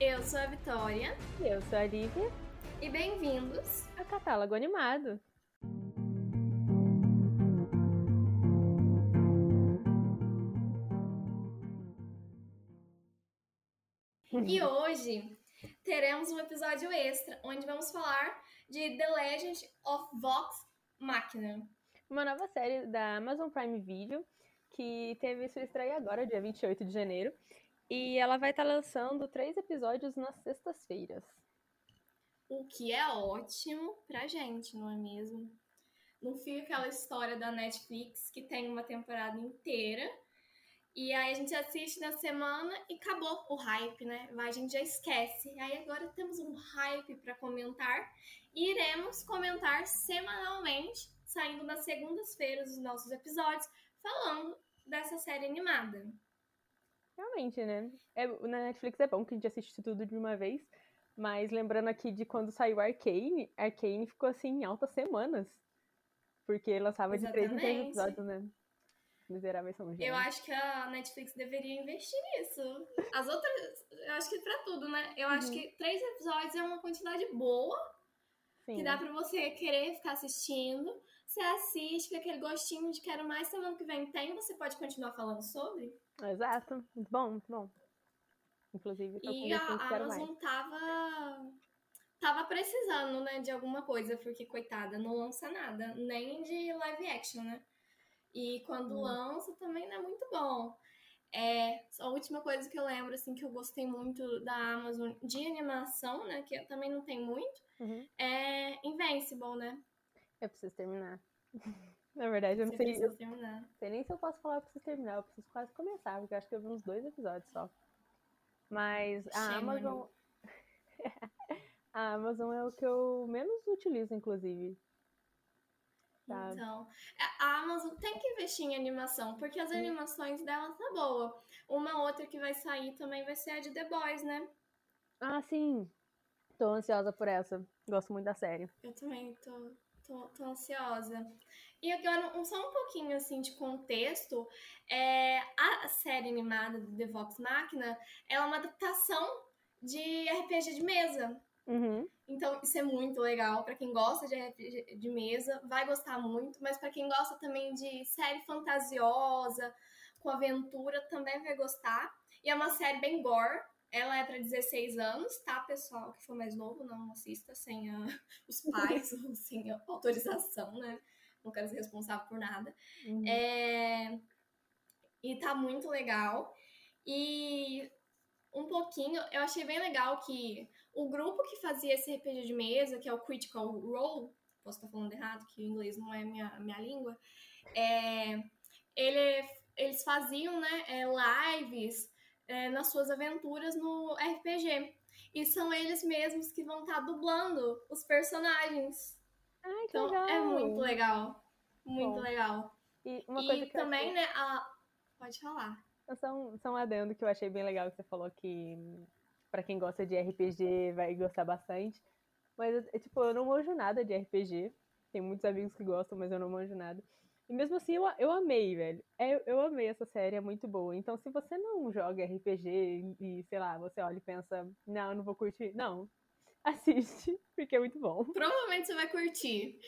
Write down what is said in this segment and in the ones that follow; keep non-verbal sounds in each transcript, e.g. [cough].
Eu sou a Vitória. E eu sou a Lívia. E bem-vindos ao Catálogo Animado. E hoje teremos um episódio extra onde vamos falar de The Legend of Vox Machina. Uma nova série da Amazon Prime Video que teve sua estreia agora, dia 28 de janeiro. E ela vai estar lançando três episódios nas sextas-feiras. O que é ótimo pra gente, não é mesmo? Não fica aquela história da Netflix que tem uma temporada inteira e aí a gente assiste na semana e acabou o hype, né? A gente já esquece. Aí agora temos um hype para comentar e iremos comentar semanalmente, saindo nas segundas-feiras os nossos episódios, falando dessa série animada. Realmente, né? É, na Netflix é bom que a gente assiste tudo de uma vez, mas lembrando aqui de quando saiu Arcane, Arcane ficou assim em altas semanas. Porque lançava Exatamente. de três em três episódios, né? Miseráveis são Eu acho que a Netflix deveria investir nisso. As outras, eu acho que pra tudo, né? Eu uhum. acho que três episódios é uma quantidade boa. Sim. Que dá pra você querer ficar assistindo. Você assiste, fica aquele gostinho de quero mais semana que vem tem, você pode continuar falando sobre. Exato. Muito bom, muito bom. Inclusive, tô E a, a Amazon mais. tava tava precisando, né, de alguma coisa, porque coitada, não lança nada, nem de live action, né? E quando hum. lança também não é muito bom. É, a última coisa que eu lembro, assim, que eu gostei muito da Amazon de animação, né? Que também não tem muito, uhum. é Invincible, né? Eu preciso terminar. [laughs] Na verdade, eu não sei. Eu, sei nem se eu posso falar que preciso terminar, eu preciso quase começar, porque eu acho que eu vi uns dois episódios só. Mas a Amazon. [laughs] a Amazon é o que eu menos utilizo, inclusive. Sabe? Então, a Amazon tem que investir em animação, porque as animações dela tá boa. Uma outra que vai sair também vai ser a de The Boys, né? Ah, sim. Tô ansiosa por essa. Gosto muito da série. Eu também tô, tô, tô ansiosa. E agora, um, só um pouquinho assim de contexto. É, a série animada do The Vox Machina é uma adaptação de RPG de mesa. Uhum. Então, isso é muito legal. para quem gosta de RPG de mesa, vai gostar muito. Mas para quem gosta também de série fantasiosa, com aventura, também vai gostar. E é uma série bem gore. Ela é para 16 anos, tá, pessoal? Que for mais novo, não assista sem a, [laughs] os pais, [laughs] ou sem a autorização, né? Não quero ser responsável por nada. Uhum. É... E tá muito legal. E um pouquinho, eu achei bem legal que o grupo que fazia esse RPG de mesa, que é o Critical Role, posso estar falando errado, que o inglês não é minha, minha língua, é, ele, eles faziam né, é, lives é, nas suas aventuras no RPG. E são eles mesmos que vão estar dublando os personagens. Ai, então legal. é muito legal. Muito Bom. legal. E, uma coisa e também, achei... né, a... pode falar. Só um, só um adendo que eu achei bem legal que você falou que para quem gosta de RPG vai gostar bastante. Mas, é, tipo, eu não manjo nada de RPG. Tem muitos amigos que gostam, mas eu não manjo nada. E mesmo assim, eu, eu amei, velho. Eu, é, eu amei essa série, é muito boa. Então, se você não joga RPG e, sei lá, você olha e pensa, não, eu não vou curtir. Não, [laughs] assiste, porque é muito bom. Provavelmente você vai curtir.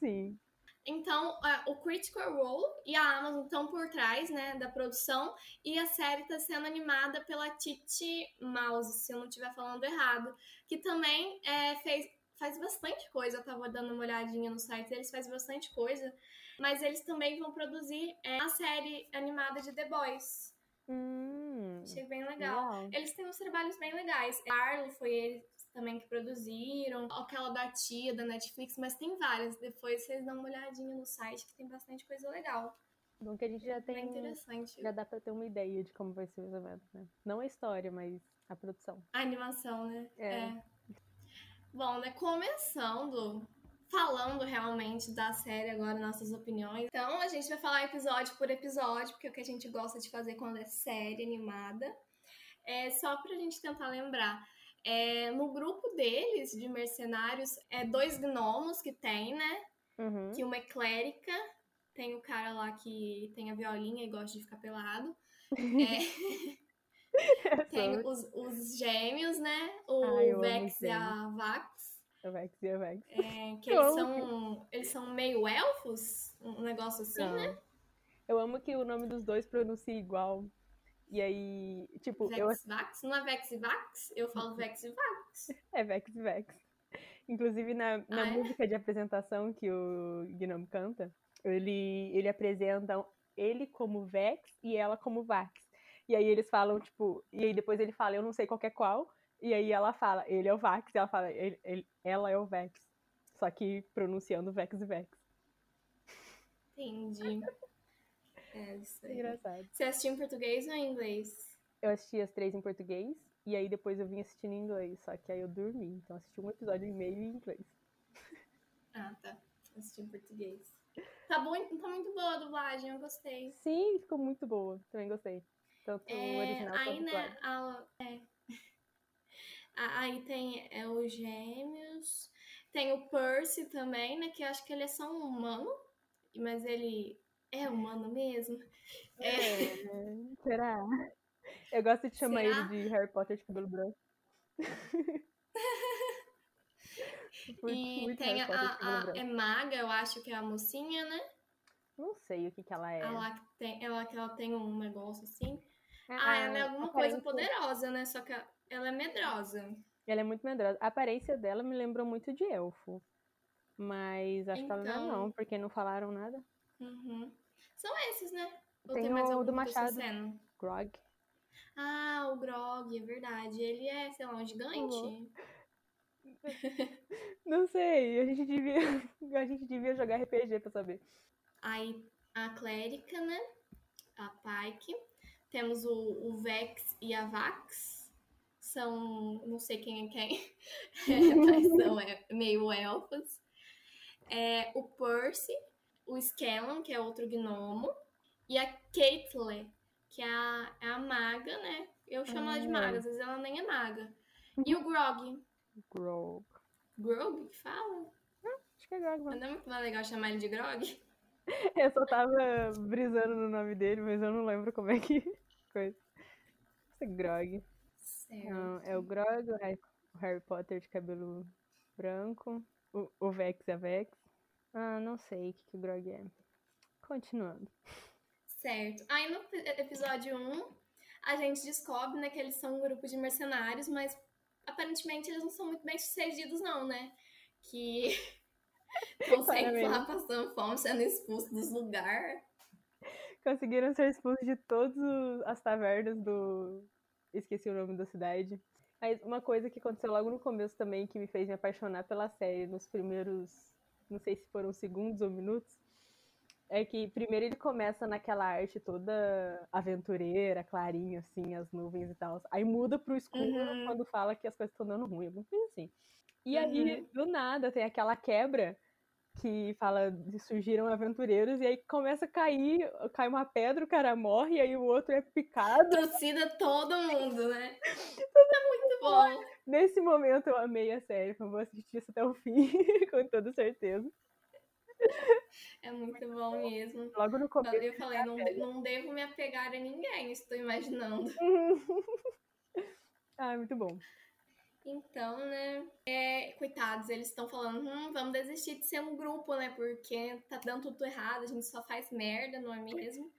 Sim. Então, o Critical Role e a Amazon estão por trás né, da produção e a série está sendo animada pela Titi Mouse, se eu não estiver falando errado, que também é, fez, faz bastante coisa. Eu estava dando uma olhadinha no site deles, faz bastante coisa. Mas eles também vão produzir é, a série animada de The Boys. Hum, Achei bem legal. Eles têm uns trabalhos bem legais. Arlo foi ele também que produziram, aquela da tia da Netflix, mas tem várias. Depois vocês dão uma olhadinha no site que tem bastante coisa legal. Bom que a gente já tem. Bem interessante. Já dá pra ter uma ideia de como vai ser o evento, né? Não a história, mas a produção. A animação, né? É. é. Bom, né? Começando falando realmente da série agora, nossas opiniões. Então, a gente vai falar episódio por episódio, porque é o que a gente gosta de fazer quando é série animada. É só pra gente tentar lembrar. É, no grupo deles, de mercenários, é dois gnomos que tem, né? Uhum. Que uma é clérica, tem o cara lá que tem a violinha e gosta de ficar pelado. [laughs] É... tem os, os gêmeos, né? O Ai, Vex e a Vax. A Vex e a Vex. É, que Eu eles são, eles são meio elfos, um negócio assim, Não. né? Eu amo que o nome dos dois pronuncia igual. E aí, tipo, eu Vex Vax. Não é Vex e Vax? Eu falo Vex e Vax. É Vex Vex. Inclusive, na, na Ah, é? música de apresentação que o Gnome canta, ele, ele apresenta ele como Vex e ela como Vax. E aí eles falam, tipo, e aí depois ele fala, eu não sei qual é qual. E aí ela fala, ele é o Vax, e ela fala, ele, ele- ela é o Vex. Só que pronunciando Vex Vex. Entendi. É isso aí. Engraçado. Você assistiu em português ou em inglês? Eu assisti as três em português, e aí depois eu vim assistindo em inglês. Só que aí eu dormi, então assisti um episódio e meio em inglês. Ah, tá. Assisti em português. Tá, bom, tá muito boa a dublagem, eu gostei. Sim, ficou muito boa. Também gostei. Tanto É, original aí, né, a- é. Aí tem é, os gêmeos. Tem o Percy também, né? Que eu acho que ele é só um humano. Mas ele é humano mesmo. É, né? será? Eu gosto de chamar Será? ele de Harry Potter de cabelo branco. [laughs] E tem a, a- é maga, eu acho que é a mocinha, né? Não sei o que que ela é. Ela que tem, ela que ela tem um negócio assim. A- Ah, ela é a alguma coisa poderosa, né? Só que a- ela é medrosa. Ela é muito medrosa. A aparência dela me lembrou muito de elfo. Mas acho que ela não é Então. não, porque não falaram nada. Uhum. São esses, né? Ou Tem tem mais o algum do Machado. Grog. Ah, o Grog, é verdade. Ele é, sei lá, um gigante. [laughs] Não sei, a gente devia, [laughs] a gente devia jogar RPG pra saber. Aí a Clérica, né? A Pike. Temos o, o Vex e a Vax. São, não sei quem é quem, [laughs] mas são é, meio elfos. É, o Percy, o Skellon, que é outro gnomo. E a Caitlyn, que é a, é a maga, né? Eu chamo ela de Ah. maga, às vezes ela nem é maga. E o Grog. Grog. Grog que fala? Acho que é Grog, Mas não é muito mais legal chamar ele de Grog? [laughs] Eu só tava brisando no nome dele, mas eu não lembro como é que. [laughs] Coisa. Esse é Grog. Certo. Não, é o Grog, o Harry, o Harry Potter de cabelo branco, o, o Vex a Vex. Ah, não sei o que, que o Grog é. Continuando. Certo. Aí no ep- episódio 1, a gente descobre né, que eles são um grupo de mercenários, mas aparentemente eles não são muito bem sucedidos, não, né? Que [laughs] sempre lá passando fome, sendo expulsos dos lugares. Conseguiram ser expulsos de todas as tavernas do. Esqueci o nome da cidade. Mas uma coisa que aconteceu logo no começo também, que me fez me apaixonar pela série, nos primeiros. Não sei se foram segundos ou minutos. É que primeiro ele começa naquela arte toda aventureira, clarinha, assim, as nuvens e tal. Aí muda pro escuro Uhum. quando fala que as coisas estão dando ruim, alguma coisa assim. E aí, do nada, tem aquela quebra que fala de surgiram aventureiros, e aí começa a cair, cai uma pedra, o cara morre, e aí o outro é picado. Trucida todo mundo, né? [laughs] é muito bom. Nesse momento eu amei a série, eu vou assistir isso até o fim, [laughs] com toda certeza. É muito bom mesmo. Logo no começo. Eu falei, não, de- não devo me apegar a ninguém, estou imaginando. [laughs] ah, muito bom. Então, né? é, coitados, eles estão falando, hum, vamos desistir de ser um grupo, né? Porque tá dando tudo errado, a gente só faz merda, não é mesmo?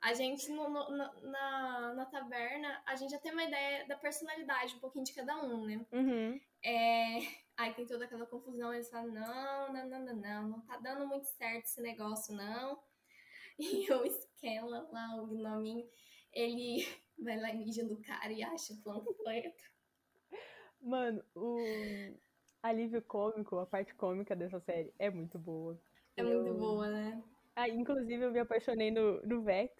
A gente, no- no- na, na, na taverna, a gente já tem uma ideia da personalidade, um pouquinho de cada um, né? Uhum. É, aí tem toda aquela confusão, eles falam, não, não, não, não, não, não tá dando muito certo esse negócio, não. [laughs] E o Skella lá, o gnominho, ele [laughs] vai lá e mija do cara e acha o panfleto. Mano, o alívio cômico, a parte cômica dessa série é muito boa. É muito Eu- boa, né? Ah, inclusive eu me apaixonei no, no Vex,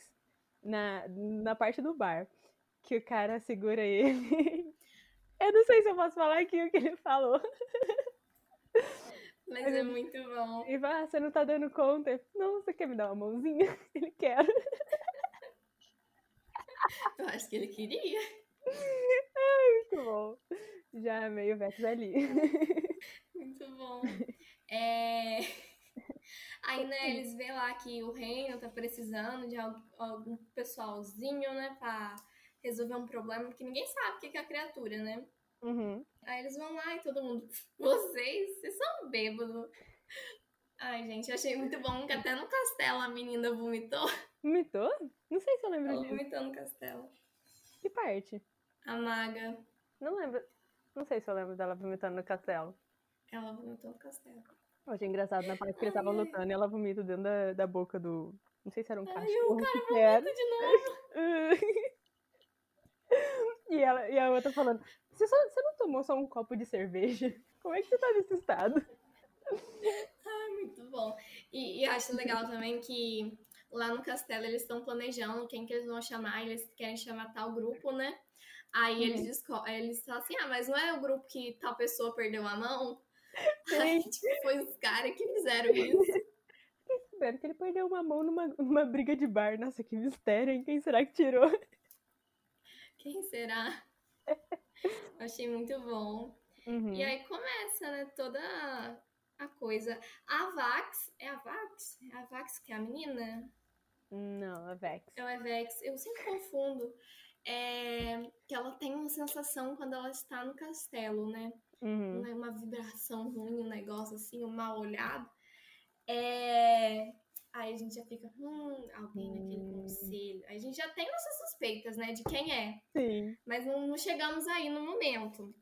na, na parte do bar, que o cara segura ele. [laughs] eu não sei se eu posso falar aqui o que ele falou. Mas é muito bom. Ele fala, ah, você não tá dando conta? Não, você quer me dar uma mãozinha? [laughs] Ele quer. [laughs] Eu acho que ele queria. Muito bom. Já amei o Vex ali. [laughs] Muito bom. É... [laughs] Aí, né, eles vê lá que o reino tá precisando de al- algum pessoalzinho, né, pra resolver um problema, porque ninguém sabe o que é a criatura, né? Uhum. Aí eles vão lá e todo mundo, [laughs] vocês, vocês são bêbados. Ai, gente, achei muito bom que até no castelo a menina vomitou. Vomitou? Não sei se eu lembro Ela disso. vomitou no castelo. Que parte? A maga, Não lembro. Não sei se eu lembro dela vomitando no castelo. ela vomitou no castelo. Eu achei engraçado na parte que eles estavam Ai, ai. lutando e ela vomita dentro da, da boca do. Não sei se era um Ai, cachorro. o cara era. vomita de novo. [laughs] e, ela, e a outra falando: você, só, você não tomou só um copo de cerveja? Como é que você tá nesse estado? Ai, [laughs] muito bom. E, e acho legal também que lá no castelo eles estão planejando quem que eles vão chamar, eles querem chamar tal grupo, né? Aí eles, Uhum. desco- eles falam assim, ah, mas não é o grupo que tal pessoa perdeu a mão? [laughs] Aí, tipo, foi os caras que fizeram isso. Sabendo que ele perdeu uma mão numa, numa briga de bar. Nossa, que mistério, hein? Quem será que tirou? Quem será? [laughs] Achei muito bom. Uhum. E aí começa, né, toda a coisa. A Vax, é a Vax? É a Vax que é a menina? Não, a Vex. É o Evex, eu sempre confundo. É, que ela tem uma sensação quando ela está no castelo, né? Uhum. É uma vibração ruim, um negócio assim, um mal olhado. É... Aí a gente já fica, hum, alguém naquele Hum. conselho. Aí a gente já tem nossas suspeitas, né, de quem é. Sim. Mas não, não chegamos aí no momento.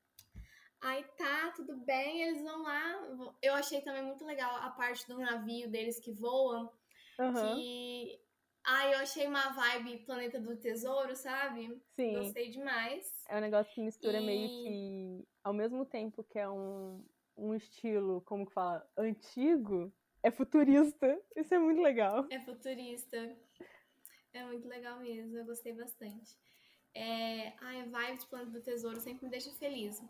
Aí tá, tudo bem, eles vão lá. Eu achei também muito legal a parte do navio deles que voam. Aham. Que. Ai, eu achei uma vibe Planeta do Tesouro, sabe? Sim. Gostei demais. É um negócio que mistura meio E- que. Ao mesmo tempo que é um, um estilo, como que fala? Antigo, é futurista. Isso é muito legal. É futurista. É muito legal mesmo, eu gostei bastante. É... Ai, a vibe de Planeta do Tesouro sempre me deixa feliz.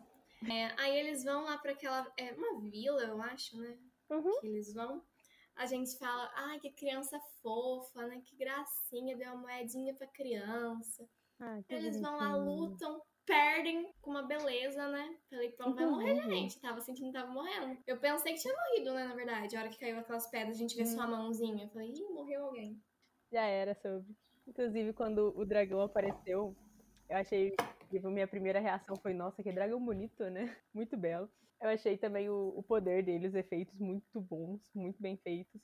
É, Aí eles vão lá pra aquela. É uma vila, eu acho, né? Uhum. que eles vão, a gente fala, ai, que criança fofa, né? Que gracinha, deu uma moedinha pra criança. Ah, Eles vão lá, bonitinho. lutam, perdem com uma beleza, né? Falei, pronto, vai morrer, Inclusive. gente. Tava sentindo que tava morrendo. Eu pensei que tinha morrido, né, na verdade. A hora que caiu aquelas pedras, a gente vê Hum. só a mãozinha. Eu falei, ih, morreu alguém. Já era sobre. Inclusive, quando o dragão apareceu, eu achei. Tipo, minha primeira reação foi, nossa, que dragão bonito, né? Muito belo. Eu achei também o, o poder dele, os efeitos muito bons, muito bem feitos.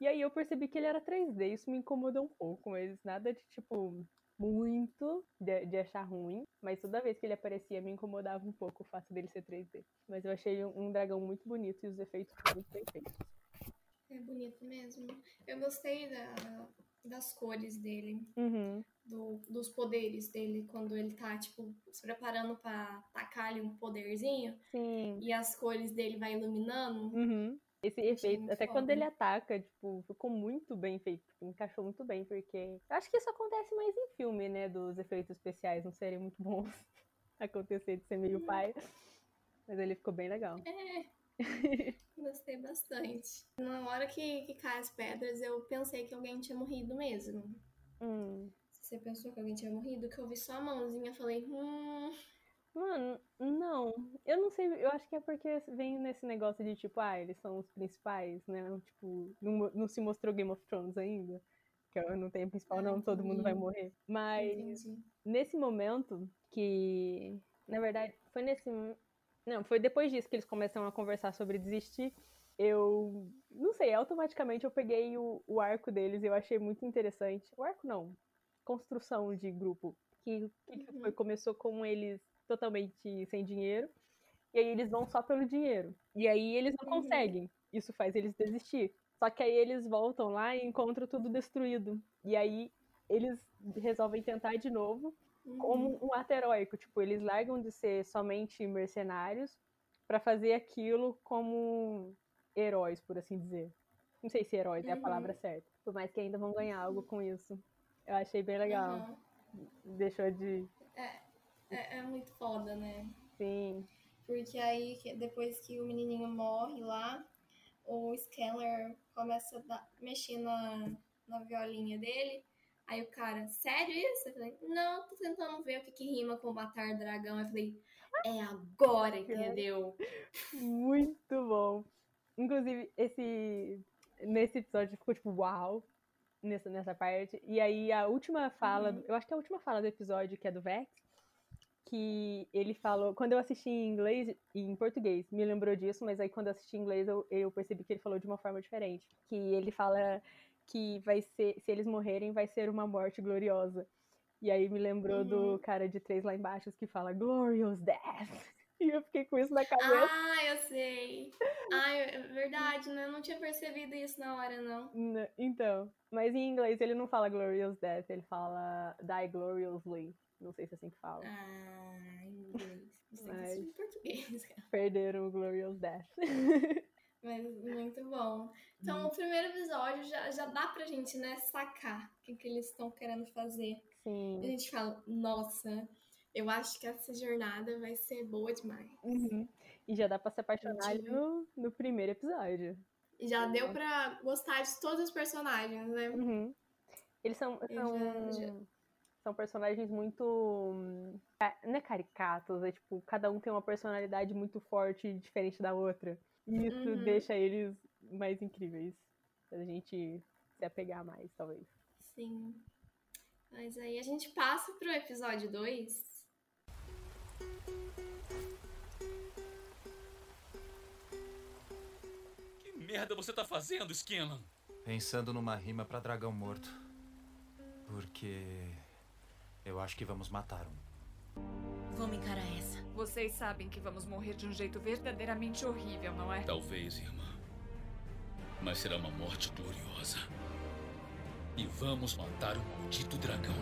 E aí eu percebi que ele era 3D, isso me incomodou um pouco, mas nada de tipo muito de, de achar ruim. Mas toda vez que ele aparecia me incomodava um pouco o fato dele ser 3D. Mas eu achei um, um dragão muito bonito e os efeitos muito bem feitos. É bonito mesmo. Eu gostei da, das cores dele. Uhum. do- dos poderes dele quando ele tá, tipo, se preparando pra tacar ali um poderzinho Sim. e as cores dele vai iluminando. Uhum. Esse efeito, até quando foda. ele ataca, tipo, ficou muito bem feito, tipo, encaixou muito bem, porque eu acho que isso acontece mais em filme, né, dos efeitos especiais não serem muito bons [laughs] acontecer de ser Uhum. meio pai, mas ele ficou bem legal. [laughs] Gostei bastante. Na hora que, que cai as pedras, eu pensei que alguém tinha morrido mesmo. Hum. Você pensou que alguém tinha morrido? Que eu vi só a mãozinha, falei, hum, Mano, não, eu não sei, eu acho que é porque vem nesse negócio de tipo, ah, eles são os principais, né, tipo, não, não se mostrou Game of Thrones ainda, que eu não tenho principal, Ah, não, todo mundo vai morrer, mas... entendi. nesse momento que, na verdade, foi nesse. Não, foi depois disso que eles começam a conversar sobre desistir. Eu não sei, automaticamente eu peguei o, o arco deles e eu achei muito interessante. O arco não, construção de grupo. Que, que que Uhum. foi? Começou com eles totalmente sem dinheiro. E aí eles vão só pelo dinheiro. E aí eles não Uhum. conseguem. Isso faz eles desistir. Só que aí eles voltam lá e encontram tudo destruído. E aí eles resolvem tentar de novo Uhum. como um ato heróico. Tipo, eles largam de ser somente mercenários pra fazer aquilo como heróis, por assim dizer. Não sei se heróis é a Uhum. palavra certa. Por mais que ainda vão ganhar algo com isso. Eu achei bem legal. Aham. Deixou de. É, é muito foda, né? Sim. Porque aí, depois que o menininho morre lá, o Scanner começa a mexer na, na violinha dele. Aí o cara, sério isso? Eu falei, não, tô tentando ver o que, que rima com matar dragão. Eu falei, é agora, [laughs] entendeu? Muito bom. Inclusive, esse. Nesse episódio ficou tipo, uau. nessa, nessa parte. E aí a última fala, Uhum. eu acho que é a última fala do episódio, que é do Vex, que ele falou. Quando eu assisti em inglês e em português, me lembrou disso, mas aí quando eu assisti em inglês eu, eu percebi que ele falou de uma forma diferente. Que ele fala que vai ser, se eles morrerem, vai ser uma morte gloriosa. E aí me lembrou do Uhum. cara de três lá embaixo que fala Glorious Death. [laughs] E eu fiquei com isso na cabeça. Ah, eu sei. Ah, é verdade, né? Eu não tinha percebido isso na hora, não. Então, mas em inglês ele não fala Glorious Death, ele fala Die Gloriously. Não sei se é assim que fala. Ah, em inglês. Mas- assistir em português, [laughs] cara. Perderam o Glorious Death. [laughs] Mas muito bom. Então, o primeiro episódio já, já dá pra gente, né, sacar o que, que eles estão querendo fazer. E a Sim. gente fala, nossa, eu acho que essa jornada vai ser boa demais. Uhum. E já dá pra se apaixonar no, no primeiro episódio. E já deu pra gostar de todos os personagens, né? Uhum. Eles são, são, já- já- são personagens muito. hum, ca- Não é caricatos, é tipo, cada um tem uma personalidade muito forte e diferente da outra. E isso Uhum. deixa eles mais incríveis. A gente se apegar mais, talvez. Sim. Mas aí a gente passa pro episódio 2. Que merda você tá fazendo, Skinlan? Pensando numa rima pra dragão morto. Porque. Eu acho que vamos matar um. Vamos encarar essa. Vocês sabem que vamos morrer de um jeito verdadeiramente horrível, não é? Talvez, irmã. Mas será uma morte gloriosa. E vamos matar o maldito dragão.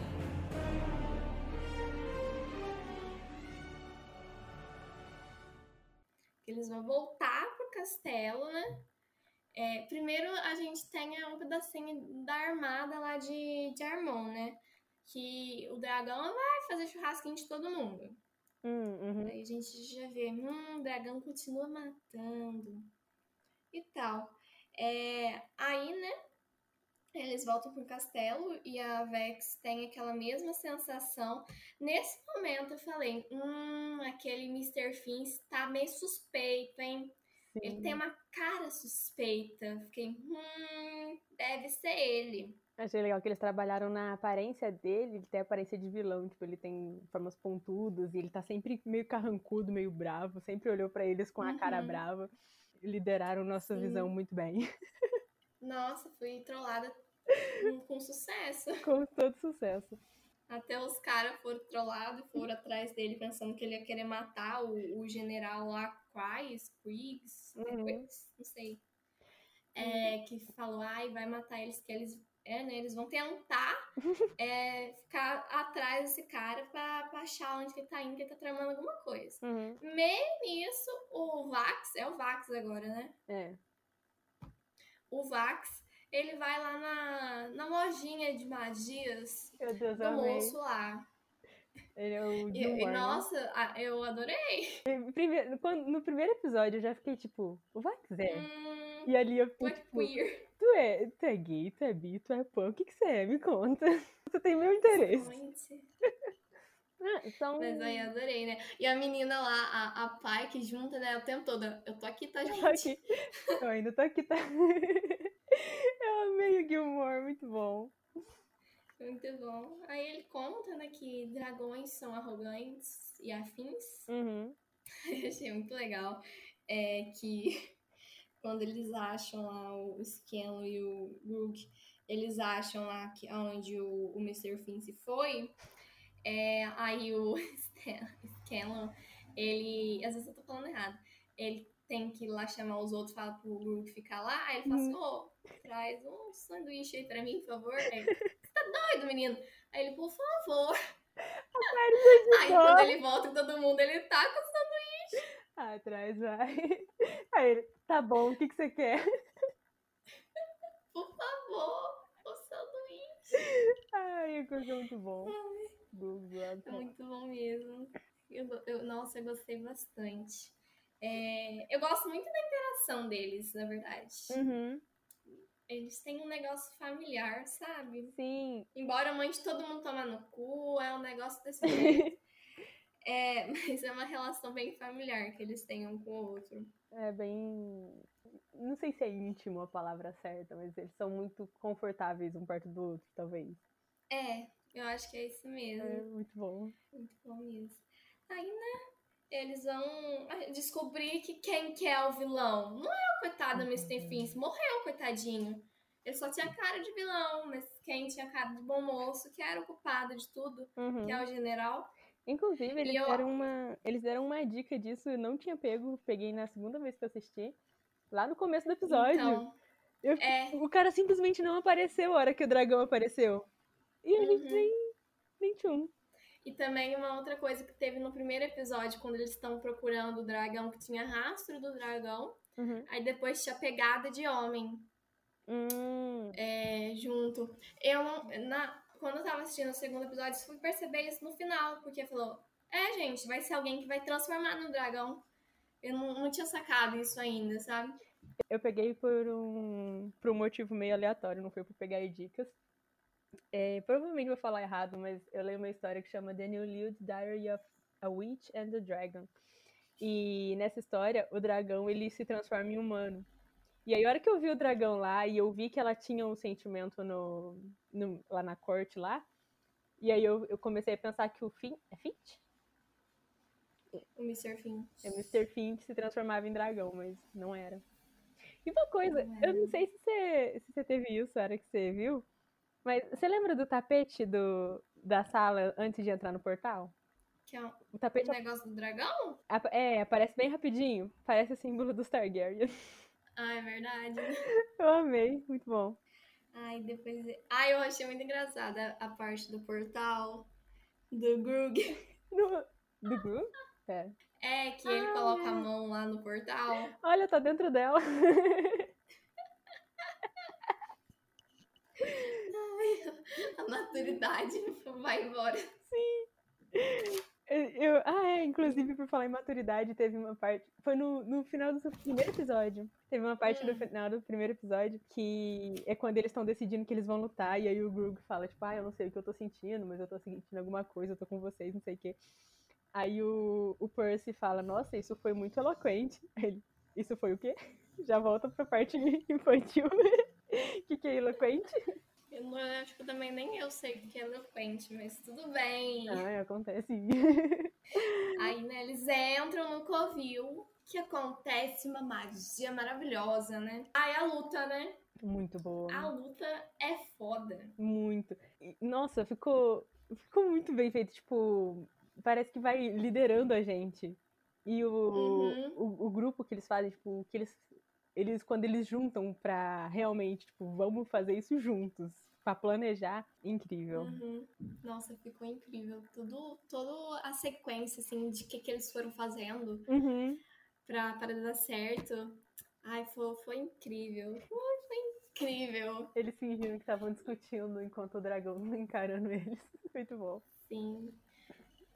Eles vão voltar pro castelo, né? É, primeiro a gente tem um pedacinho da armada lá de, de Armon, né? Que o dragão vai fazer churrasquinho de todo mundo. Hum, uhum. Aí a gente já vê, hum, o dragão continua matando e tal. É, aí, né, eles voltam pro castelo e a Vex tem aquela mesma sensação. Nesse momento eu falei, hum, aquele Mr. Fins tá meio suspeito, hein? Ele Sim. tem uma cara suspeita. Fiquei, hum, deve ser ele. Achei legal que eles trabalharam na aparência dele, ele tem a aparência de vilão, tipo, ele tem formas pontudas e ele tá sempre meio carrancudo, meio bravo, sempre olhou pra eles com a cara Uhum. brava. Lideraram nossa Sim. visão muito bem, [laughs] Nossa, fui trollada com- sucesso. com todo sucesso. Até os caras foram trollados e foram atrás dele pensando que ele ia querer matar o, o general lá, Quais, Quiggs, Uhum. Não sei. É, que falou, ai, vai matar eles, que eles, é, né, eles vão tentar [laughs] é, ficar atrás desse cara pra, pra achar onde que ele tá indo, que ele tá tramando alguma coisa. Uhum. Meio nisso, o Vax, é o Vax agora, né? É. O Vax, ele vai lá na, na lojinha de magias Meu Deus, do amei. moço lá. Ele é o E, né? nossa, eu adorei. Primeiro, quando- no primeiro episódio eu já fiquei tipo, o Vax é. Hum, E ali eu tu fiquei tipo, queer. tu é, tu é gay, tu é bi, tu é pan, o que que você é? Me conta. [laughs] Você tem meu interesse. [laughs] Ah, então... Mas aí eu adorei, né? E a menina lá, a, a pai que junta, né, o tempo todo. Eu tô aqui, tá, gente? Tô aqui. Eu ainda tô aqui, tá? [laughs] Eu amei o Gilmore, muito bom. Muito bom. Aí ele conta, né, que dragões são arrogantes e afins. [laughs] Uhum. Eu achei muito legal. É que [laughs] quando eles acham lá o Scanlan e o Rook, eles acham lá que onde o, o Mr. Finn se foi. É, aí o [laughs] Scanlan, ele. Às vezes eu tô falando errado. Ele tem que ir lá chamar os outros, falar pro Rook ficar lá. Aí ele fala assim: ô, traz um sanduíche aí pra mim, por favor. Aí, doido, menino? Aí ele, por favor. Aí quando ele volta com todo mundo, ele tá com Atrás, vai. Aí ele, tá bom, o que que você quer? Por favor, o sanduíche. Ai, o curso é muito bom. É muito bom mesmo. Eu, eu- nossa, eu gostei bastante. É, eu gosto muito da interação deles, na verdade. Uhum, Eles têm um negócio familiar, sabe? sim. Embora a mãe de todo mundo toma no cu, é um negócio desse jeito. [laughs] É, mas é uma relação bem familiar que eles têm um com o outro. É bem. Não sei se é íntimo a palavra certa, mas eles são muito confortáveis um perto do outro, talvez. É, eu acho que é isso mesmo. É muito bom. Muito bom mesmo. Aí, né, eles vão descobrir que quem que é o vilão. Não é o coitado do Mr. Fins, morreu, coitadinho. Ele só tinha cara de vilão, mas quem tinha cara de bom moço, que era o culpado de tudo, Uhum. que é o general. Inclusive, eles, eu- deram uma, eles deram uma dica disso, eu não tinha pego, peguei na segunda vez que eu assisti, lá no começo do episódio. Então, Eu- é, O cara simplesmente não apareceu a hora que o dragão apareceu. E a gente Uhum. nem, nem tchum. E também uma outra coisa que teve no primeiro episódio, quando eles estão procurando o dragão, que tinha rastro do dragão. Uhum. Aí depois tinha pegada de homem Hum, é, junto. Eu não. Na, quando eu tava assistindo o segundo episódio, eu fui perceber isso no final, porque falou: É, gente, vai ser alguém que vai transformar no dragão. Eu não, não tinha sacado isso ainda, sabe? eu peguei por um, por um motivo meio aleatório, não foi por pegar dicas. É, provavelmente vou falar errado, mas eu leio uma história que chama New Lewd Diary of a Witch and the Dragon. E nessa história, o dragão ele se transforma em humano. E aí, a hora que eu vi o dragão lá e eu vi que ela tinha um sentimento no, no- lá na corte lá, e aí eu, eu comecei a pensar que o Finn. É Fint? O Mr. Finn. É Mr. Finn que se transformava em dragão, mas não era. E uma coisa, Não eu era. não sei se você, se você teve isso, a hora que você viu, mas você lembra do tapete do, da sala antes de entrar no portal? Que é um O tapete negócio do dragão? é, aparece bem rapidinho, parece o símbolo dos Targaryen. [laughs] Ah, é verdade. [laughs] Eu amei, muito bom. Ai, depois. Ai, eu achei muito engraçada a parte do portal do Grug. No, [laughs] do Gru? É. É, que ele Ah, coloca é. a mão lá no portal. Olha, tá dentro dela. [laughs] A maturidade vai embora. Eu, ah, é, inclusive, por falar em maturidade, teve uma parte. Foi no, no final do primeiro episódio. Teve uma parte Hum. final do primeiro episódio que é quando eles estão decidindo que eles vão lutar. E aí o Grug fala, tipo, ah, eu não sei o que eu tô sentindo, mas eu tô sentindo alguma coisa, eu tô com vocês, não sei o quê. Aí o, o Percy fala, nossa, isso foi muito eloquente. Ele, isso foi o quê? [laughs] Já volta pra parte [laughs] infantil. O que, que é eloquente? Eu não, acho que também nem eu sei o que é eloquente, mas tudo bem. Ah, acontece. [laughs] Aí, né, eles entram no covil, que acontece uma magia maravilhosa, né? Aí a luta, né? Muito boa. A luta é foda. Muito. Nossa, ficou, ficou muito bem feito. Tipo, parece que vai liderando a gente. E o, Uhum. o, o grupo que eles fazem, tipo, que eles, eles, quando eles juntam pra realmente, tipo, vamos fazer isso juntos, pra planejar, incrível. Uhum. Nossa, ficou incrível. Tudo, toda a sequência, assim, de que, que eles foram fazendo Uhum. pra, pra dar certo. Ai, foi, foi incrível. Foi, foi incrível. Eles fingiram que estavam discutindo enquanto o dragão encarando eles. [laughs] Muito bom. Sim.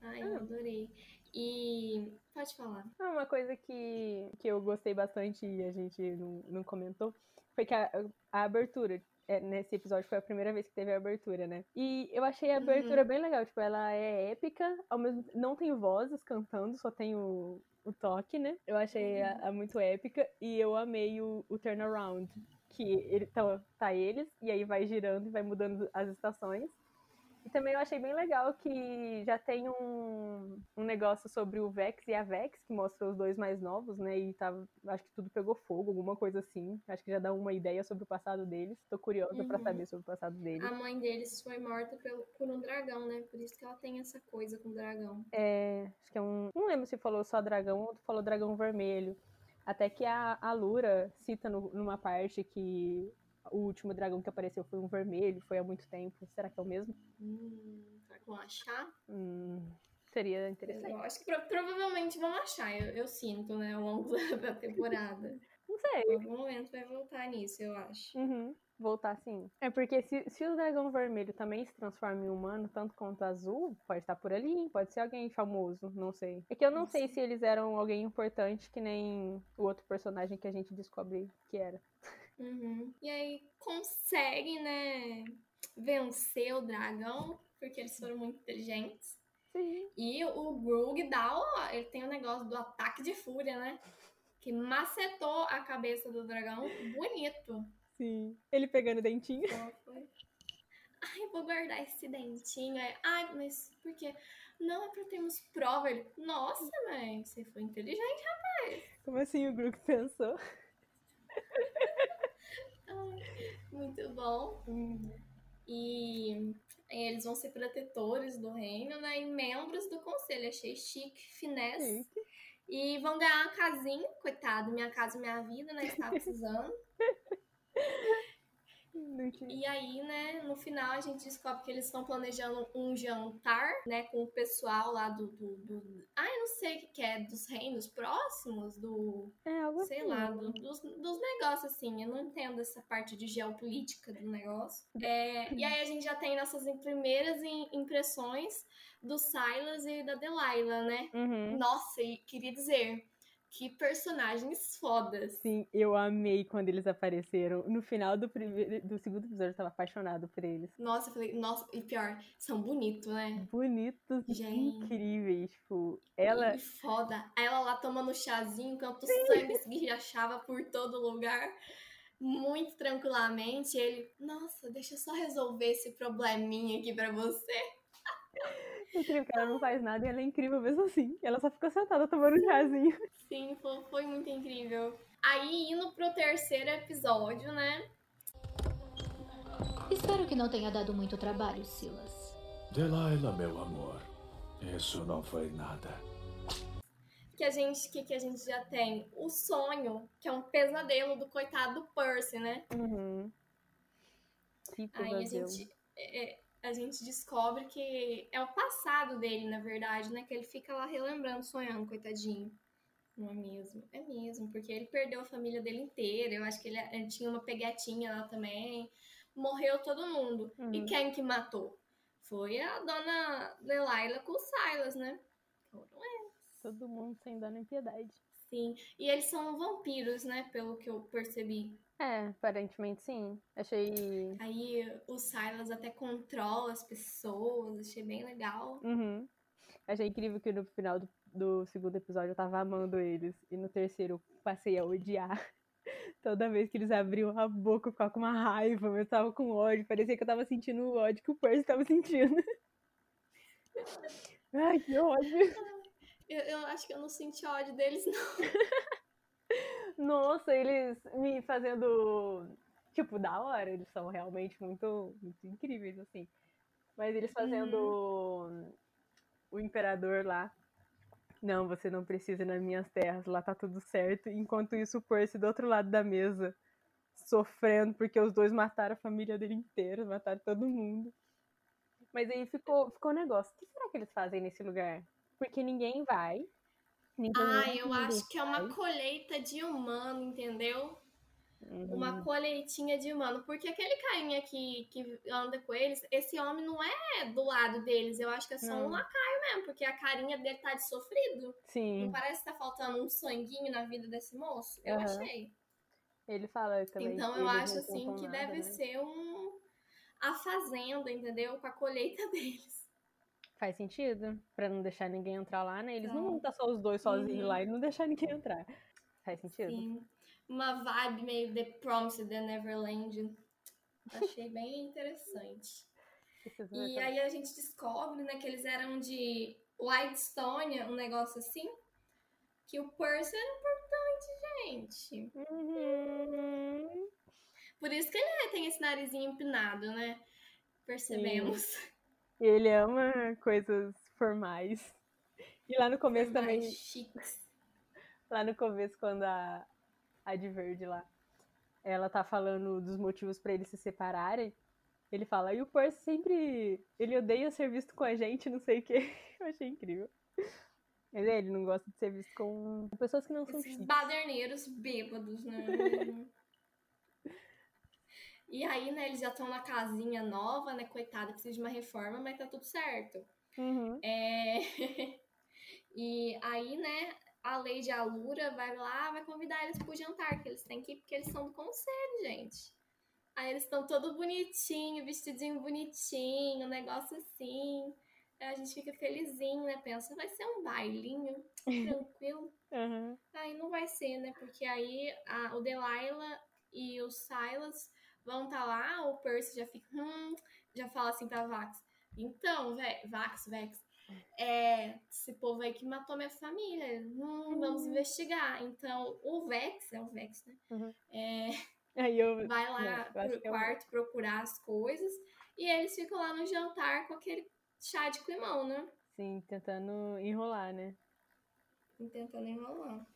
Ai, Ah. eu adorei. E. Pode falar. Ah, Uma coisa que, que eu gostei bastante e a gente não, não comentou foi que a, a abertura. é, nesse episódio foi a primeira vez que teve a abertura, né? E eu achei a abertura bem legal. Tipo, ela é épica, ao mesmo não tem vozes cantando, só tem o, o toque, né? Eu achei a, a muito épica e eu amei o, o turnaround. Que ele tá, tá eles, e aí vai girando e vai mudando as estações. E também eu achei bem legal que já tem um, um negócio sobre o Vex e a Vex, que mostra os dois mais novos, né? E tava, acho que tudo pegou fogo, alguma coisa assim. Acho que já dá uma ideia sobre o passado deles. Tô curiosa pra Uhum. saber sobre o passado deles. A mãe deles foi morta pelo, por um dragão, né? Por isso que ela tem essa coisa com o dragão. É, acho que é um. Não lembro se falou só dragão ou falou dragão vermelho. Até que a, a Lura cita no- numa parte que o último dragão que apareceu foi um vermelho, foi há muito tempo. Será que é o mesmo? Hum, será que vão achar? Hum, seria interessante. Eu acho que pro- provavelmente vão achar, eu, eu sinto, né? Ao longo [laughs] da- da temporada. Não sei. Em algum momento vai voltar nisso, eu acho. Uhum. Voltar sim. É porque se, se o dragão vermelho também se transforma em humano, tanto quanto azul, pode estar por ali, pode ser alguém famoso, não sei. É que eu não sei se eles eram alguém importante que nem o outro personagem que a gente descobre que era. Uhum. E aí consegue, né? Vencer o dragão, porque eles foram muito inteligentes. Sim. E o Grug dá, o- ele tem o negócio do ataque de fúria, né? Que macetou a cabeça do dragão. Bonito. Sim. Ele pegando o dentinho. Ai, vou guardar esse dentinho. Aí, Ai, mas por quê? Não, é pra termos prova. Ele, nossa, mãe, você foi inteligente. Como assim o Grook pensou? [laughs] Muito bom. E eles vão ser protetores do reino, né? E membros do conselho. Achei chique, finesse. Chique. E vão ganhar uma casinha. Coitado, minha casa, minha vida, né? Estava precisando. [laughs] E aí, né, no final a gente descobre que eles estão planejando um jantar, né, com o pessoal lá do. do, do... Ah, eu não sei o que, que é, dos reinos próximos, do. É, algo Sei assim. lá, do- dos, dos negócios, assim. Eu não entendo essa parte de geopolítica do negócio. É, [laughs] e aí a gente já tem nossas primeiras im- impressões do Silas e da Delilah, né? Uhum. Nossa, e queria dizer, que personagens fodas. Sim, eu amei quando eles apareceram. No final do, primeiro, do segundo episódio, eu tava apaixonado por eles. Nossa, eu falei, nossa, e pior, são bonitos, né? Bonitos, Gente. incríveis. Tipo, ela. E foda. Ela lá tomando chazinho, enquanto o sangue se achava por todo lugar. Muito tranquilamente. Ele, nossa, deixa eu só resolver esse probleminha aqui pra você. [laughs] Incrível, que ela não faz nada e ela é incrível mesmo assim. Ela só fica sentada tomando um chazinho. [laughs] Sim, foi, foi muito incrível. Aí, indo pro terceiro episódio, né? Espero que não tenha dado muito trabalho, Silas. Delilah, meu amor, isso não foi nada. Que a gente, que, que a gente já tem o sonho, que é um pesadelo do coitado do Percy, né? Uhum. Que Aí a gente, é, é, a gente descobre que é o passado dele, na verdade, né? Que ele fica lá relembrando, sonhando, coitadinho. Não é mesmo? É mesmo, porque ele perdeu a família dele inteira. Eu acho que ele, ele tinha uma pegatinha lá também. Morreu todo mundo. E Uhum. quem que matou? Foi a dona Delilah com o Silas, né? Foram eles. Todo mundo sem dó nem piedade. Sim. E eles são vampiros, né? Pelo que eu percebi. É, aparentemente sim. Achei. Aí o Silas até controla as pessoas. Achei bem legal. Uhum. Achei incrível que no final do, do segundo episódio eu tava amando eles. E no terceiro eu passei a odiar. [laughs] Toda vez que eles abriam a boca, eu ficava com uma raiva, eu tava com ódio. Parecia que eu tava sentindo o ódio que o Percy tava sentindo. [laughs] Ai, que ódio. Eu, eu acho que eu não senti ódio deles, não. [laughs] Nossa, eles me fazendo. Tipo, da hora, eles são realmente muito, muito incríveis, assim. Mas eles fazendo o imperador lá. Não, você não precisa ir nas minhas terras, lá tá tudo certo. Enquanto isso, o Percy do outro lado da mesa, sofrendo, porque os dois mataram a família dele inteira, mataram todo mundo. Mas aí ficou, ficou um negócio. O que será que eles fazem nesse lugar? Porque ninguém vai. Ninguém Ah, eu acho que é uma colheita de humano, entendeu? Uhum. Uma colheitinha de humano. Porque aquele carinha que, que anda com eles, esse homem não é do lado deles. Eu acho que é só Não. um lacaio mesmo, porque a carinha dele tá de sofrido. Sim. Não parece que tá faltando um sanguinho na vida desse moço? Eu Aham. achei. Ele fala também. Então eu acho assim que nada, deve né? ser um. A fazenda, entendeu? Com a colheita [laughs] deles. Faz sentido? Pra não deixar ninguém entrar lá, né? Eles não Então. vão estar só os dois sozinhos Uhum. lá e não deixar ninguém entrar. Faz sentido? Sim. Uma vibe meio The Promised The Neverland. Achei bem interessante. E aí a gente descobre, né, que eles eram de Whitestone, um negócio assim. Que o Percy era importante, gente. Uhum. Por isso que ele tem esse narizinho empinado, né? Percebemos. E ele ama coisas formais. E lá no começo também, Mais chiques. lá no começo, quando a, a de verde lá, ela tá falando dos motivos pra eles se separarem, ele fala, e o Percy sempre, ele odeia ser visto com a gente, não sei o que. [laughs] Eu achei incrível. Mas é, ele não gosta de ser visto com pessoas que não são Esses chiques. baderneiros bêbados, né? [laughs] e aí, né, eles já estão na casinha nova, né? Coitada, precisa de uma reforma, mas tá tudo certo. Uhum. É... [laughs] e aí, né, a Lady Alura vai lá, vai convidar eles pro jantar, que eles têm que ir, porque eles são do conselho, gente. Aí eles estão todo bonitinho, vestidinho bonitinho, um negócio assim. a gente fica felizinho, né? Pensa, vai ser um bailinho tranquilo. [laughs] Aham. Aí não vai ser, né? Porque aí a- o Delilah e o Silas vão estar lá, o Percy já fica, hum, já fala assim pra Vax. Então, Ve- Vax, Vex, é, esse povo aí que matou minha família, hum, vamos investigar. Então, o Vex, é o Vex, né? Uhum. É, Aí eu. vai lá Não, eu acho pro é quarto procurar as coisas e eles ficam lá no jantar com aquele chá de climão, né? Sim, tentando enrolar, né? Tentando enrolar.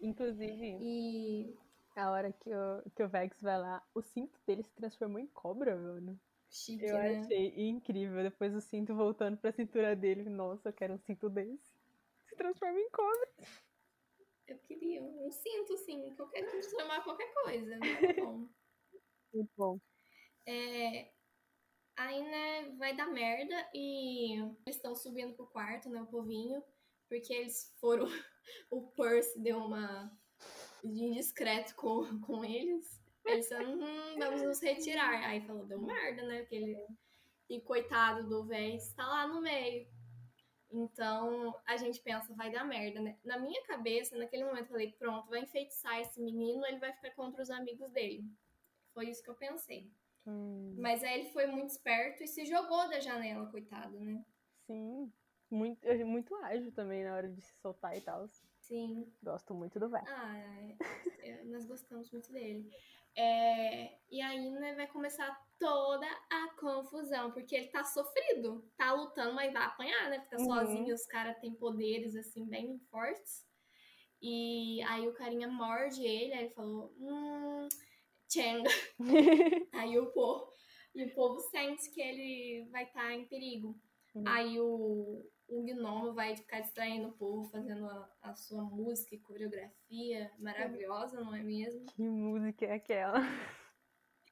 Inclusive, E a hora que o, que o Vex vai lá, o cinto dele se transformou em cobra, mano. chique, Eu né? achei incrível. Depois o cinto voltando pra cintura dele. Nossa, eu quero um cinto desse. Se transforma em cobra. Eu queria um cinto, sim. Qualquer que transformar qualquer coisa. Muito bom. [laughs] Muito bom. É, aí, né, vai dar merda e eles estão subindo pro quarto, né, o povinho, porque eles foram. [laughs] O Percy deu uma de indiscreto com, [laughs] com eles. Eles falaram, hum, vamos nos retirar. Aí falou, deu merda, né? Porque ele. E coitado do véi está lá no meio. Então a gente pensa, vai dar merda, né? Na minha cabeça, naquele momento, eu falei, pronto, vai enfeitiçar esse menino, ele vai ficar contra os amigos dele. Foi isso que eu pensei. Hum, Mas aí ele foi muito esperto e se jogou da janela, coitado, né? sim. Muito, muito ágil também na hora de se soltar e tal. Sim. Gosto muito do Vex. Ah, é, é, nós gostamos muito dele. É, e aí, né, vai começar toda a confusão, porque ele tá sofrido, tá lutando, mas vai apanhar, né? Porque tá Uhum. sozinho, os caras têm poderes, assim, bem fortes. E aí o carinha morde ele, aí ele falou, hum, Chenga. [laughs] aí o povo, e o povo sente que ele vai estar em perigo. Uhum. Aí o, o gnomo vai ficar distraindo o povo, fazendo a, a sua música e coreografia maravilhosa, não é mesmo? Que música é aquela?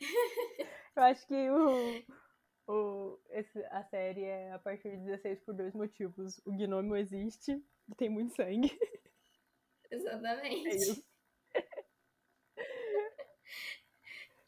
[laughs] Eu acho que o, o, esse, a série é a partir de 16 por dois motivos. O gnomo existe e tem muito sangue. [laughs] Exatamente. É isso. [laughs]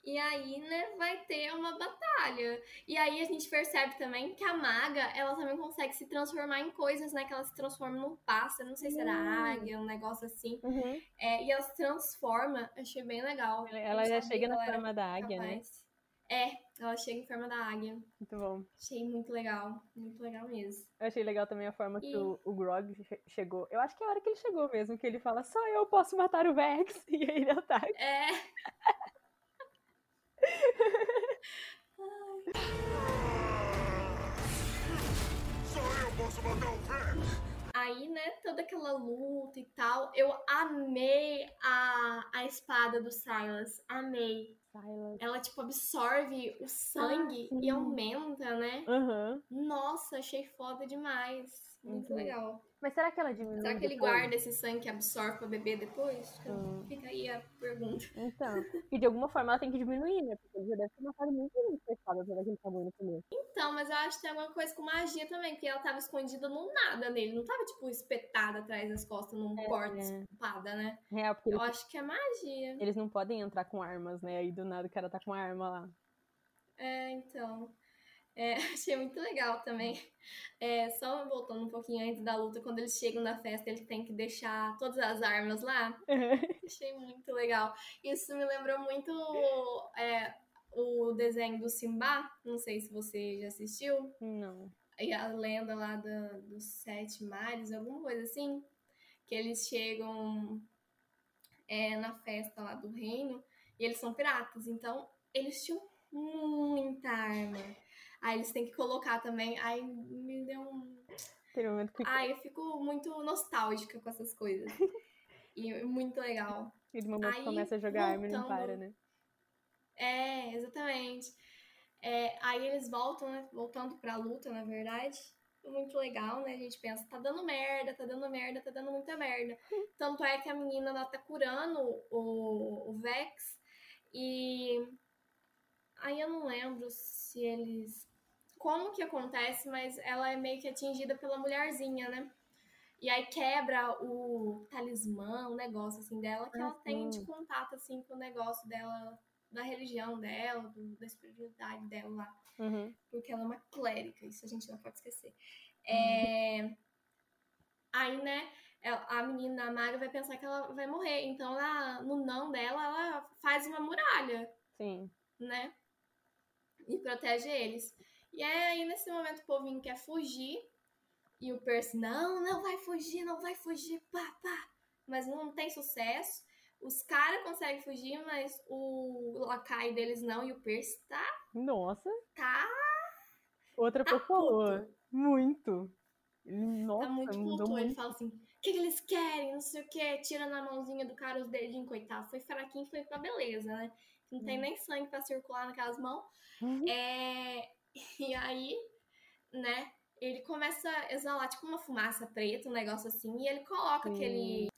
E aí, né, vai ter uma batalha. E aí a gente percebe também que a maga, ela também consegue se transformar em coisas, né? Que ela se transforma num pássaro, não sei se era Hum. águia, um negócio assim. Uhum. É, e ela se transforma, achei bem legal. Ela já chega que na forma da águia, né? capaz. É, ela chega em forma da águia. Muito bom. Achei muito legal, muito legal mesmo. Eu achei legal também a forma que E- o, o Grog che- chegou. Eu acho que é a hora que ele chegou mesmo, que ele fala, só eu posso matar o Vex. [laughs] E aí ele ataca. É, Só eu posso matar o aí, né, toda aquela luta e tal. Eu amei a, a espada do Silas. Amei. Silas. Ela, tipo, absorve o sangue sim. e aumenta, né? Aham. Nossa, achei foda demais. Muito bom. legal. Mas será que ela diminui Será que ele depois? guarda esse sangue que absorve pra beber depois? Fica, Hum. fica aí a pergunta. Então, e de alguma forma ela tem que diminuir, né? Porque ele já deve ter matado muito gente com a espada toda aquele tamanho no começo. Então, mas eu acho que tem alguma coisa com magia também, porque ela tava escondida no nada nele. Não tava, tipo, espetada atrás das costas num porta espada, né? Real, porque Eu eles, acho que é magia. eles não podem entrar com armas, né? Aí do nada o cara tá com uma arma lá. É, então. É, [laughs] achei muito legal também. É, só voltando um pouquinho antes da luta, quando eles chegam na festa, eles têm que deixar todas as armas lá. Achei muito legal. Isso me lembrou muito é, o desenho do Simba. Não sei se você já assistiu. não. E a lenda lá da- dos sete mares, alguma coisa assim. Que eles chegam é, na festa lá do reino e eles são piratas. Então, eles tinham muita arma. Aí eles têm que colocar também. Aí me deu um. Tem um momento que Ai, eu fico muito nostálgica com essas coisas. [laughs] E muito legal. aquele momento que aí, começa a jogar arma e não voltando- para, né? É, exatamente. É, aí eles voltam, né? Voltando pra luta, na verdade. Muito legal, né? A gente pensa, tá dando merda, tá dando merda, tá dando muita merda. [laughs] Tanto é que a menina, ela tá curando o, o Vex. E aí eu não lembro se eles... Como que acontece, mas ela é meio que atingida pela mulherzinha, né? E aí quebra o talismã, o negócio assim dela, que Ah, ela tem de sim. contato assim com o negócio dela, da religião dela, do- da espiritualidade dela lá Uhum. porque ela é uma clérica, isso a gente não pode esquecer. É... Aí, né, a menina a vai pensar que ela vai morrer. Então, ela, no não dela, ela faz uma muralha, Sim. né? E protege eles. E aí, nesse momento, o povinho quer fugir. E o Percy, não, não vai fugir, não vai fugir, pá, pá. Mas não tem sucesso. Os caras conseguem fugir, mas o lacaio deles não. E o Percy tá, Nossa, tá, outra Tá pessoa. Muito. Ele- Nossa, tá muito puto. Ele muito. fala assim, o que, que eles querem, não sei o que. Tira na mãozinha do cara os dedinhos, coitado. Foi fraquinho, foi pra beleza, né? Não tem nem sangue pra circular naquelas mãos. Uhum. É, [laughs] e aí, né, ele começa a exalar tipo uma fumaça preta, um negócio assim, e ele coloca Sim. aquele,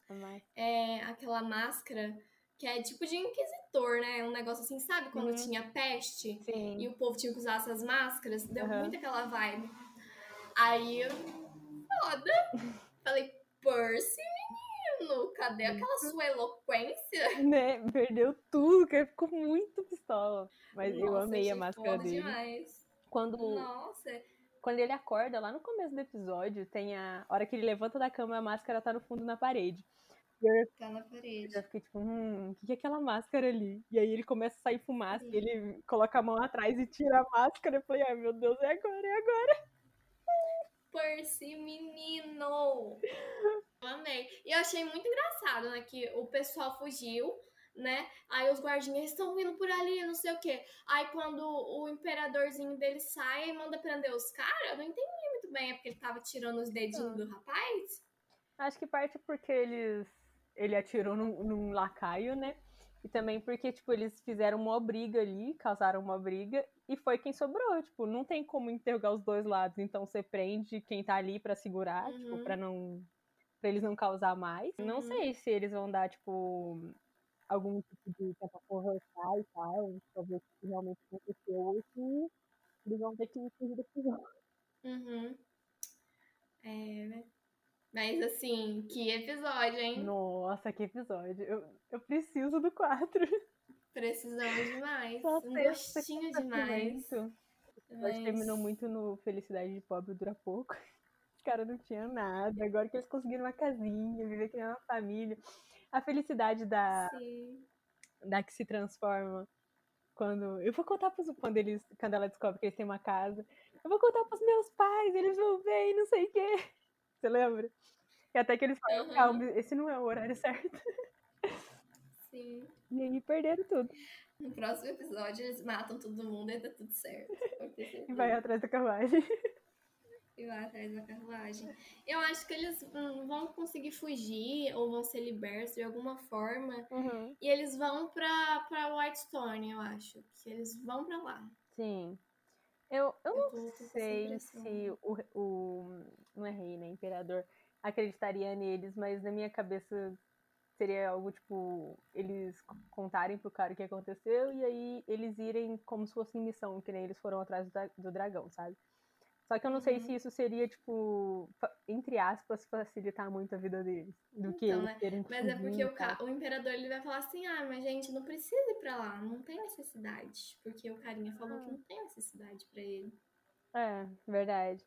é, aquela máscara que é tipo de inquisitor, né? Um negócio assim, sabe quando Uhum. tinha peste Sim. e o povo tinha que usar essas máscaras? Deu Aham. muito aquela vibe. Aí, eu, foda. [laughs] Falei, Percy, menino, cadê aquela sua eloquência? [laughs] Né? Perdeu tudo, que ficou muito pistola. Mas eu Nossa, amei a máscara dele. demais. Quando, Nossa, quando ele acorda, lá no começo do episódio, tem a hora que ele levanta da cama, a máscara tá no fundo na parede. Eu tá na parede. já fiquei tipo, hum, o que que é aquela máscara ali? E aí ele começa a sair fumaça, e ele coloca a mão atrás e tira a máscara. Eu falei, ai meu Deus, é agora, é agora. Percy, menino! [laughs] Eu amei. E eu achei muito engraçado, né? Que o pessoal fugiu, né? Aí os guardinhas estão vindo por ali, não sei o quê. Aí quando o imperadorzinho dele sai e manda prender os caras, eu não entendi muito bem. É porque ele tava tirando os dedinhos Ah. do rapaz? Acho que parte porque eles ele atirou num, num lacaio, né? E também porque, tipo, eles fizeram uma briga ali, causaram uma briga, e foi quem sobrou. Tipo, não tem como interrogar os dois lados. Então você prende quem tá ali pra segurar, tipo, Uhum. pra não. pra eles não causar mais. Não Uhum. sei se eles vão dar, tipo, algum tipo de tentar conversar e tal, pra ver que realmente aconteceu, ou se eles vão ter que fugir da prisão. Uhum. É, né? Mas assim, que episódio, hein? Nossa, que episódio. Eu, eu preciso do 4. Precisamos demais. Só um gostinho demais. Mas terminou muito no Felicidade de Pobre Dura Pouco. [laughs] Os caras não tinham nada. Agora que eles conseguiram uma casinha, viver que nem uma família. A felicidade da, Sim. da que se transforma. Quando. Eu vou contar pros, quando, eles, quando ela descobre que eles têm uma casa. Eu vou contar pros meus pais, eles vão ver e não sei o quê. [laughs] Você lembra? E até que eles falam, Aham. calma, esse não é o horário certo. Sim. [laughs] E aí perderam tudo. No próximo episódio eles matam todo mundo e dá tudo certo. [laughs] E vai atrás da carruagem. E vai atrás da carruagem. Eu acho que eles hum, vão conseguir fugir ou vão ser libertos de alguma forma. Uhum. E eles vão pra, pra Whitestone, eu acho. Que eles vão pra lá. Sim. Eu, eu Eu não sei se o, o. Não é rei, né? Imperador acreditaria neles, mas na minha cabeça seria algo tipo. Eles contarem pro cara o que aconteceu e aí eles irem como se fosse missão, que nem eles foram atrás do, do dragão, sabe? Só que eu não sei Uhum. se isso seria, tipo, entre aspas, facilitar muito a vida deles. Do que Então, eles né? terem que Mas é porque o, ca- o imperador ele vai falar assim: ah, mas gente, não precisa ir pra lá. Não tem necessidade. Porque o carinha falou Ah. que não tem necessidade pra ele. É, verdade.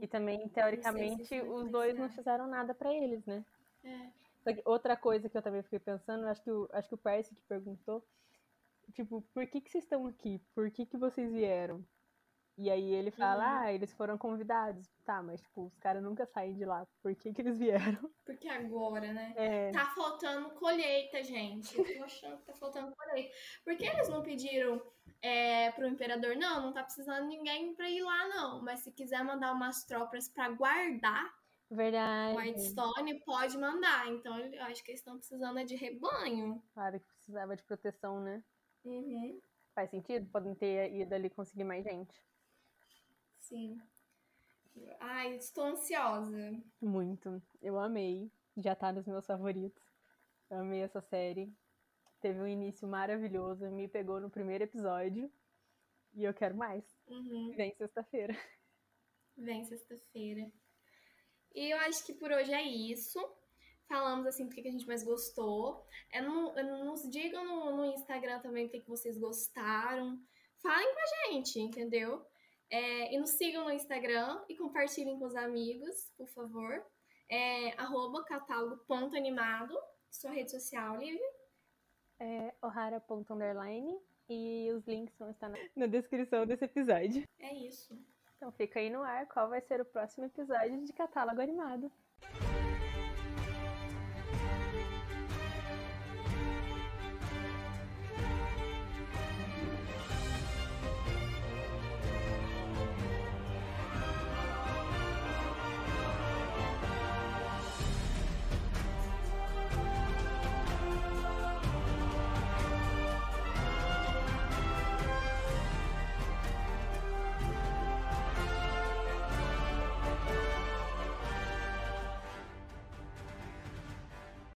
E também, se teoricamente, vai os dois não fizeram nada pra eles, né? É. Só que outra coisa que eu também fiquei pensando, acho que o, acho que o Percy que perguntou, tipo, por que que vocês estão aqui? Por que que vocês vieram? E aí ele fala, Uhum. ah, eles foram convidados. Tá, mas tipo, os caras nunca saem de lá. Por que que eles vieram? [laughs] Porque agora, né? É, Tá faltando colheita, gente. Eu tô achando que tá faltando colheita. Por que eles não pediram é, pro imperador? Não, não tá precisando de ninguém pra ir lá, não. Mas se quiser mandar umas tropas pra guardar verdade. Whitestone, pode mandar. Então eu acho que eles estão precisando é de rebanho. Claro que precisava de proteção, né? Uhum, Faz sentido? Podem ter ido ali conseguir mais gente. Sim. Ai, estou ansiosa. Muito. Eu amei. Já tá nos meus favoritos. Eu amei essa série. Teve um início maravilhoso. Me pegou no primeiro episódio. E eu quero mais. Uhum. Vem sexta-feira. Vem sexta-feira. E eu acho que por hoje é isso. Falamos assim do que a gente mais gostou. É no- é nos digam no, no Instagram também o que, que vocês gostaram. Falem com a gente, entendeu? É, e nos sigam no Instagram e compartilhem com os amigos, por favor. É, arroba catálogo.animado, sua rede social, Lívia. É ohara.underline e os links vão estar na, na descrição desse episódio. É isso. Então fica aí no ar qual vai ser o próximo episódio de Catálogo Animado.